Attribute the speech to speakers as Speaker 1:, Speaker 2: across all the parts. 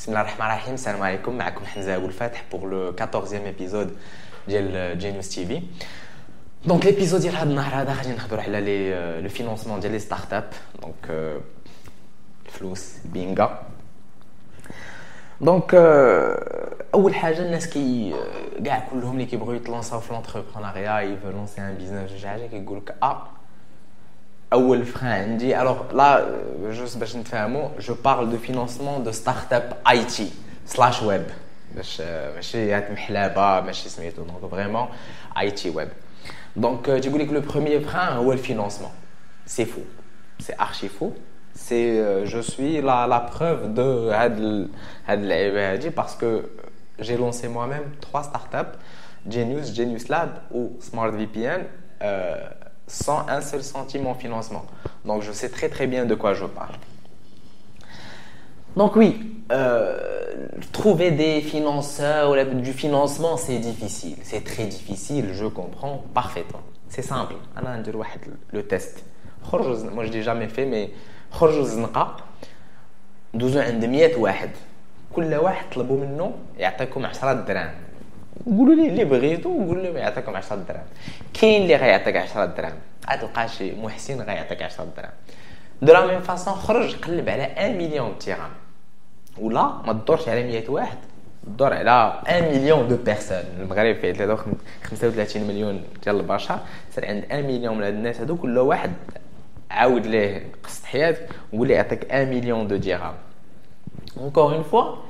Speaker 1: Bismillah ar-Rahman ar-Rahim, salam alaikum, معكم حمزة أبو الفتح pour le 14e épisode ديال Genius TV. Donc l'épisode ديال هذا النهار هذا غادي نهضروا على لي لو فينونسمون ديال لي ستارت اب دونك فلوس بينغا دونك اول حاجة الناس كي كاع كلهم اللي كيبغيو يتلونساو في لونتربرونيا يفو لونسي ان بيزنس ولا حاجة كيقول لك آه اول فران عندي الوغ لا جوست باش نتفاهموا جو بارل دو فينونسمون دو ستارت اب اي تي سلاش ويب باش ماشي هاد محلابه ماشي سميتو دونك فريمون اي تي ويب دونك تيقول لك لو بروميير فران هو الفينونسمون سي فو سي ارشي فو سي جو سوي لا لا بروف دو هاد هاد اللعيبه هادي باسكو j'ai lancé moi-même trois startups, Genius, Genius Lab ou Smart VPN. Euh, sans un seul centime en financement. Donc je sais très très bien de quoi je parle. Donc oui, euh, trouver des financeurs ou du financement, c'est difficile. C'est très difficile, je comprends parfaitement. C'est simple. Le test. Moi je l'ai jamais fait, mais خرجوا الزنقة دوزو عند 100 واحد كل واحد طلبوا منه يعطيكم 10 دراهم قولوا لي اللي بغيتو وقول لهم يعطيكم 10 دراهم كاين اللي غيعطيك 10 دراهم غتلقى شي محسن غيعطيك 10 دراهم دو لا ميم خرج قلب على 1 مليون درهم ولا ما تدورش على 100 واحد. دور على 1 مليون دو بيرسون المغرب فيه 35 مليون ديال البشر. سير عند 1 مليون من هاد الناس هادو كل واحد عاود ليه قصة حياتك ليه يعطيك 1 مليون دو درهم encore une fois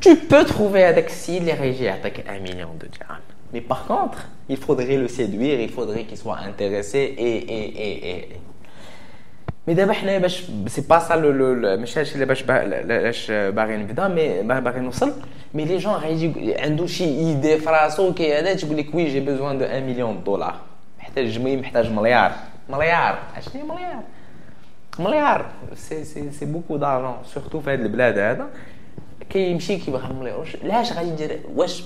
Speaker 1: tu peux trouver avec si les régies attaquent un million de dirhams. Mais par contre, il faudrait le séduire, il faudrait qu'il soit intéressé et, et, et, et. Mais d'abord, c'est pas ça le, le, le مش هادشي اللي باش باش باغي نبدا مي باغي نوصل مي لي جون غيجي عنده شي ايدي في راسو كي هذا تقول لك وي جي بيزوان دو 1 مليون دولار محتاج جميل محتاج مليار مليار اشنو مليار مليار سي سي سي بوكو دارجون سورتو في هذه البلاد هذا كيمشي كيبغي مليار واش علاش غادي دير واش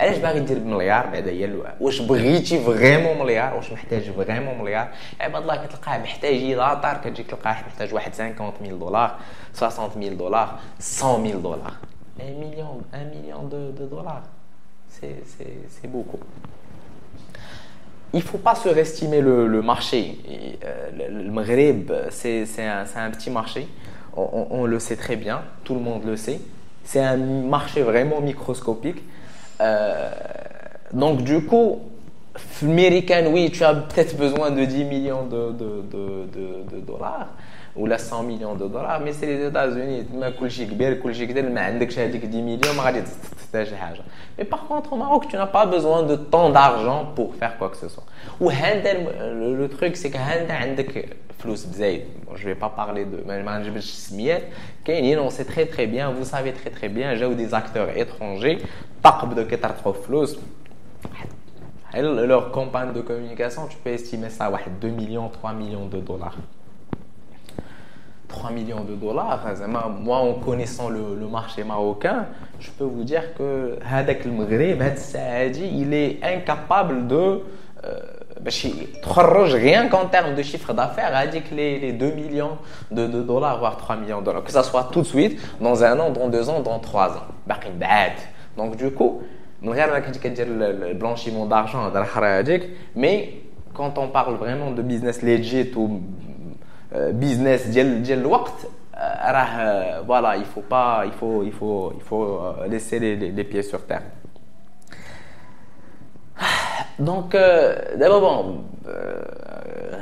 Speaker 1: علاش باغي دير بمليار بعدا هي واش بغيتي فريمون مليار واش محتاج فريمون مليار عباد الله كتلقاه محتاج يلاطر كتجي تلقاه محتاج واحد 50000 دولار 60000 دولار 100000 دولار 1 مليون 1 مليون دو, دو دولار سي سي سي بوكو il ne faut pas surestimer le, le marché. Euh, le, le Maghreb, c'est un, un, petit marché. on, le sait très bien, tout le monde le sait. C'est un marché vraiment microscopique. Euh, donc du coup, American, oui, tu as peut-être besoin de 10 millions de, dollars ou là 100 millions de dollars, mais c'est les États-Unis. 10 millions, mais par contre, au Maroc, tu n'as pas besoin de tant d'argent pour faire quoi que ce soit. Ou le, truc, c'est que je ne vais pas parler de on sait très très bien, vous savez très très bien, j'ai eu des acteurs étrangers, leur campagne de communication, tu peux estimer ça à 2 millions, 3 millions de dollars. 3 millions de dollars, moi en connaissant le, marché marocain, je peux vous dire que Hadak Maghreb, il est incapable de euh, rien qu'en termes de chiffre d'affaires, que les, les 2 millions de, de, dollars, voire 3 millions de dollars, que ça soit tout de suite, dans un an, dans deux ans, dans trois ans. Donc du coup, le blanchiment d'argent, mais quand on parle vraiment de business legit ou business ديال ديال الوقت راه voilà il faut pas il faut il faut il faut laisser les, les, les pieds sur terre donc d'abord bon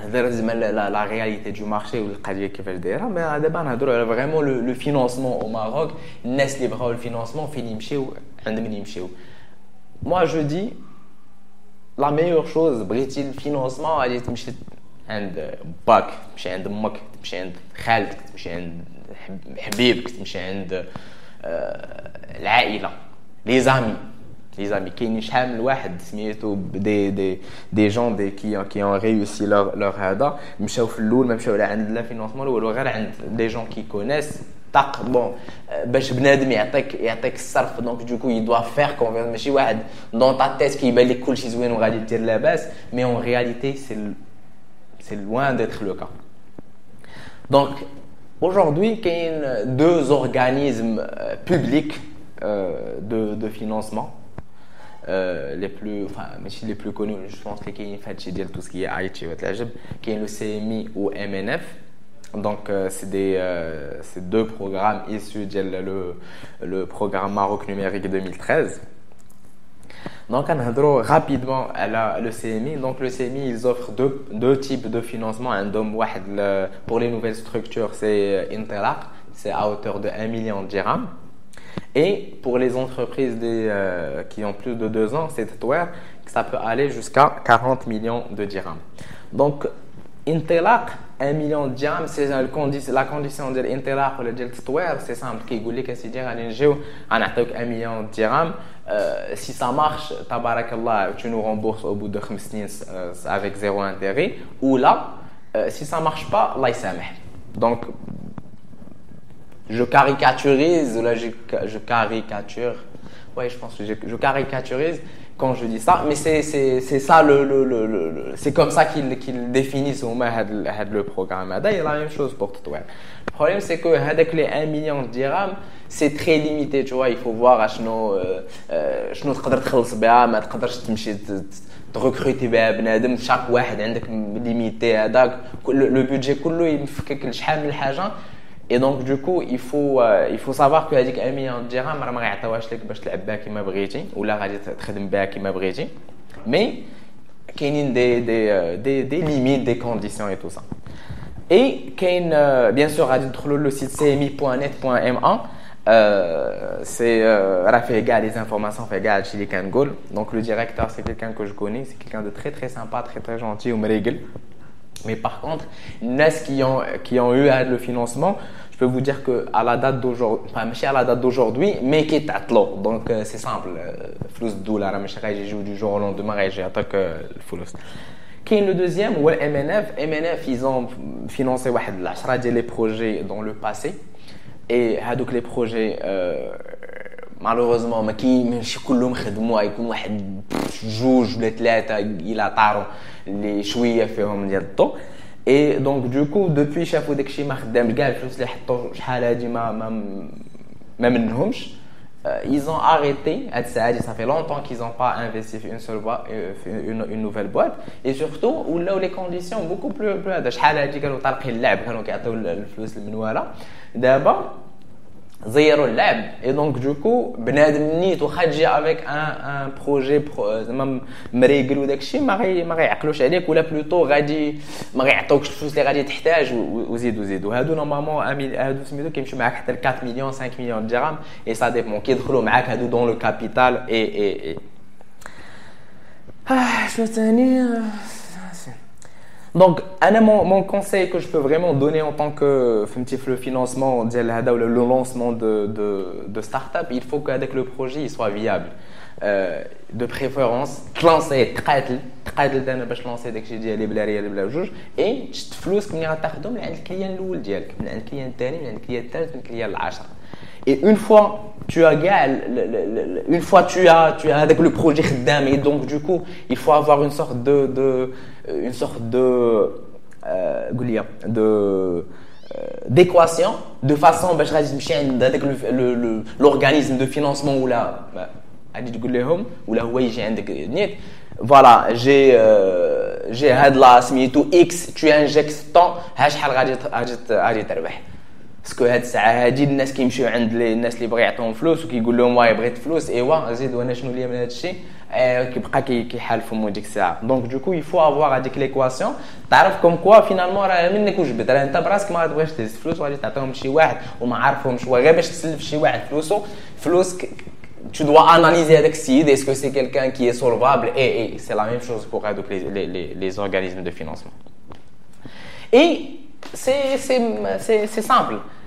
Speaker 1: هذا la, la réalité du marché والقضيه كيفاش دايره mais دابا نهضروا على vraiment le, le financement au Maroc الناس اللي بغاو الفينانسمون فين يمشيو عند من يمشيو moi je dis la meilleure chose بغيتي الفينانسمون غادي تمشي عند باك تمشي عند أمك تمشي عند خالتك تمشي عند حبيبك تمشي عند العائلة. لي زامي لي زامي كاينين شحال من واحد سميتو دي دي دي جون دي كي كي اون ريوسي لور لور هذا. مشاو في الأول ما مشاو لا عند لا فينونسمون والو غير عند دي جون كي كونيس طاق. بون باش بنادم يعطيك يعطيك الصرف. دونك دوكو يدوا فير كونفيرس ماشي واحد دون تا تيت كيبان لك كلشي زوين وغادي دير لاباس. مي اون رياليتي سي c'est loin d'être le cas. Donc, Aujourd'hui, il y a deux organismes euh, publics euh, de, financement. Euh, les plus, enfin, les plus connus, je pense que y a tout ce qui est IT, qui est le CMI ou MNF. Donc, c'est deux programmes issus du le programme Maroc numérique 2013. Donc, on va rapidement à le CMI. Donc, le CMI, ils offrent deux, deux types de financement. Un dôme pour les nouvelles structures, c'est Interlac, c'est à hauteur de 1 million de dirhams. Et pour les entreprises euh, qui ont plus de deux ans, c'est ça peut aller jusqu'à 40 millions de dirhams. Donc, Interlac, 1 million de dirhams, c'est la condition de l'Intelaq ou de Twitter, c'est simple. Qui dit que c'est dire, on a 1 million de dirhams. Euh, si ça marche, tabarakallah, tu nous rembourses au bout de 5 euh, avec zéro intérêt. Ou là, euh, si ça marche pas, là, il Donc, je caricaturise, je, caricature. Oui, je pense que je, je caricaturise quand je dis ça, mais c'est ça le, le, le, le c'est comme ça qu'ils qu définissent le programme. Il y a la même chose pour toi. Le problème c'est que avec les 1 million de dirhams, c'est très limité, tu vois, il faut voir شنو شنو تقدر تخلص بها ما تقدرش تمشي تركروتي بها بنادم شاك واحد عندك ليميتي هذاك لو بودجي كله يمفكك لشحال من حاجه et donc du coup il faut euh, il faut savoir que هذيك 1 million de dirhams راه ما غيعطيوهاش لك باش تلعب بها كيما بغيتي ولا غادي تخدم بها كيما بغيتي مي كاينين دي دي دي دي ليميت دي كونديسيون اي تو سا اي كاين بيان سور غادي تدخلوا لو سيت cmi.net.ma c'est راه فيه كاع لي زانفورماسيون فيه كاع هادشي اللي كنقول دونك لو ديريكتور سي كيلكان كو جو كوني سي كيلكان دو تري تري سامبا تري تري جونتي ومريقل Mais par contre, les qui ont, qui ont eu le financement, je peux vous dire qu'à la date d'aujourd'hui, enfin, à la date d'aujourd'hui, mais qui est. Donc, euh, c'est simple. Euh, flous dollars, j'ai joué du jour au lendemain, j'ai attaqué le flous. Qui est le deuxième, ou MNF. MNF, ils ont financé les projets dans le passé. Et les projets, euh, malheureusement ما كي ماشي كلهم خدموا يكون واحد جوج ولا ثلاثة إلى طاروا اللي شوية فيهم ديال الضوء اي دونك دوكو دوبوي شافوا داكشي ما خدامش كاع الفلوس اللي حطوا شحال هادي ما ما ما منهمش. Ils ont arrêté. ça fait longtemps qu'ils n'ont pas investi une seule boîte, une, une nouvelle boîte. Et surtout ولاو les conditions beaucoup plus هذا. شحال هادي؟ كانوا طالقين اللعب كانوا كيعطيو الفلوس المنوالة. دابا زيروا اللعب اي دونك دوكو بنادم نيت واخا تجي افيك ان ان بروجي زعما مريقل وداك الشيء ما غي ما غيعقلوش عليك ولا بلوتو غادي ما غيعطوكش الفلوس اللي غادي تحتاج وزيد وزيد وهادو نورمالمون هادو سميتو كيمشيو معاك حتى ل 4 مليون 5 مليون درهم اي سا ديبون كيدخلوا معاك هادو دون لو كابيتال اي اي اي اه شنو ثاني Donc, mon, mon conseil que je peux vraiment donner en tant que financement, le lancement de, de, start-up, il faut qu'avec le projet, il soit viable. Euh, de préférence, lancer, lancer dès que j'ai dit les blairs, les blairs juge, et il y a un client? Lourd, un client tel, un. Et une fois tu as une fois tu as tu as avec le projet خدام et donc du coup il faut avoir une sorte de, de une sorte de euh, de euh, d'équation de façon باش غادي تمشي عند هذاك l'organisme de financement ولا غادي تقول لهم ولا هو يجي عندك نيت فوالا جي جي هاد لا سميتو اكس tu injectes طون ها شحال غادي غادي غادي تربح باسكو هاد الساعه هادي الناس كيمشيو عند الناس اللي بغا يعطيهم فلوس وكيقول لهم واي بغيت فلوس ايوا زيد وانا شنو ليا من هاد الشيء كيبقى كيحالفهم ديك الساعه دونك دوكو يفو افوار هذيك ليكواسيون تعرف كوم كوا فينالمون راه منك وجبت راه انت براسك ما تبغيش تهز فلوس وغادي تعطيهم لشي واحد وما عارفهمش غير باش تسلف شي واحد فلوسو فلوس tu dois analyser avec CID, est-ce que c'est quelqu'un qui est solvable Et, et c'est la même chose pour les, les, les, les organismes de financement. Et c'est simple.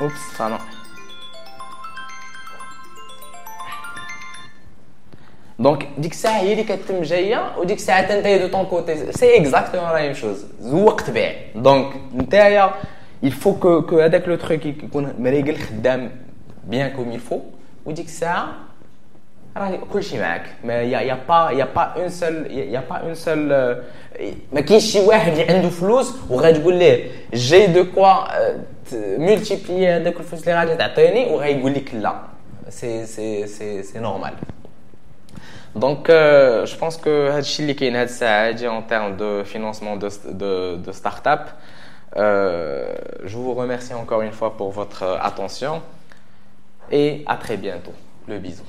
Speaker 1: Oups, pardon. Donc, ديك الساعة هي اللي كتم جاية وديك الساعة انت de ton côté. C'est exactement la même chose. زوق تبيع. Donc, نتايا il faut que que هذاك لو تروك يكون مريقل خدام bien comme il faut وديك الساعة راه كلشي معاك ما يا يا با يا با اون سول يا با اون سول ما كاينش شي واحد اللي عنده فلوس وغتقول ليه جاي دو كوا مولتيبلي هذاك الفلوس اللي غادي تعطيني وغايقول لك لا سي سي سي سي نورمال Donc, euh, je pense que هادشي اللي كاين هاد الساعه هادي en termes de financement de, de, de start-up. Euh, je vous remercie encore une fois pour votre attention et à très bientôt. Le bisou.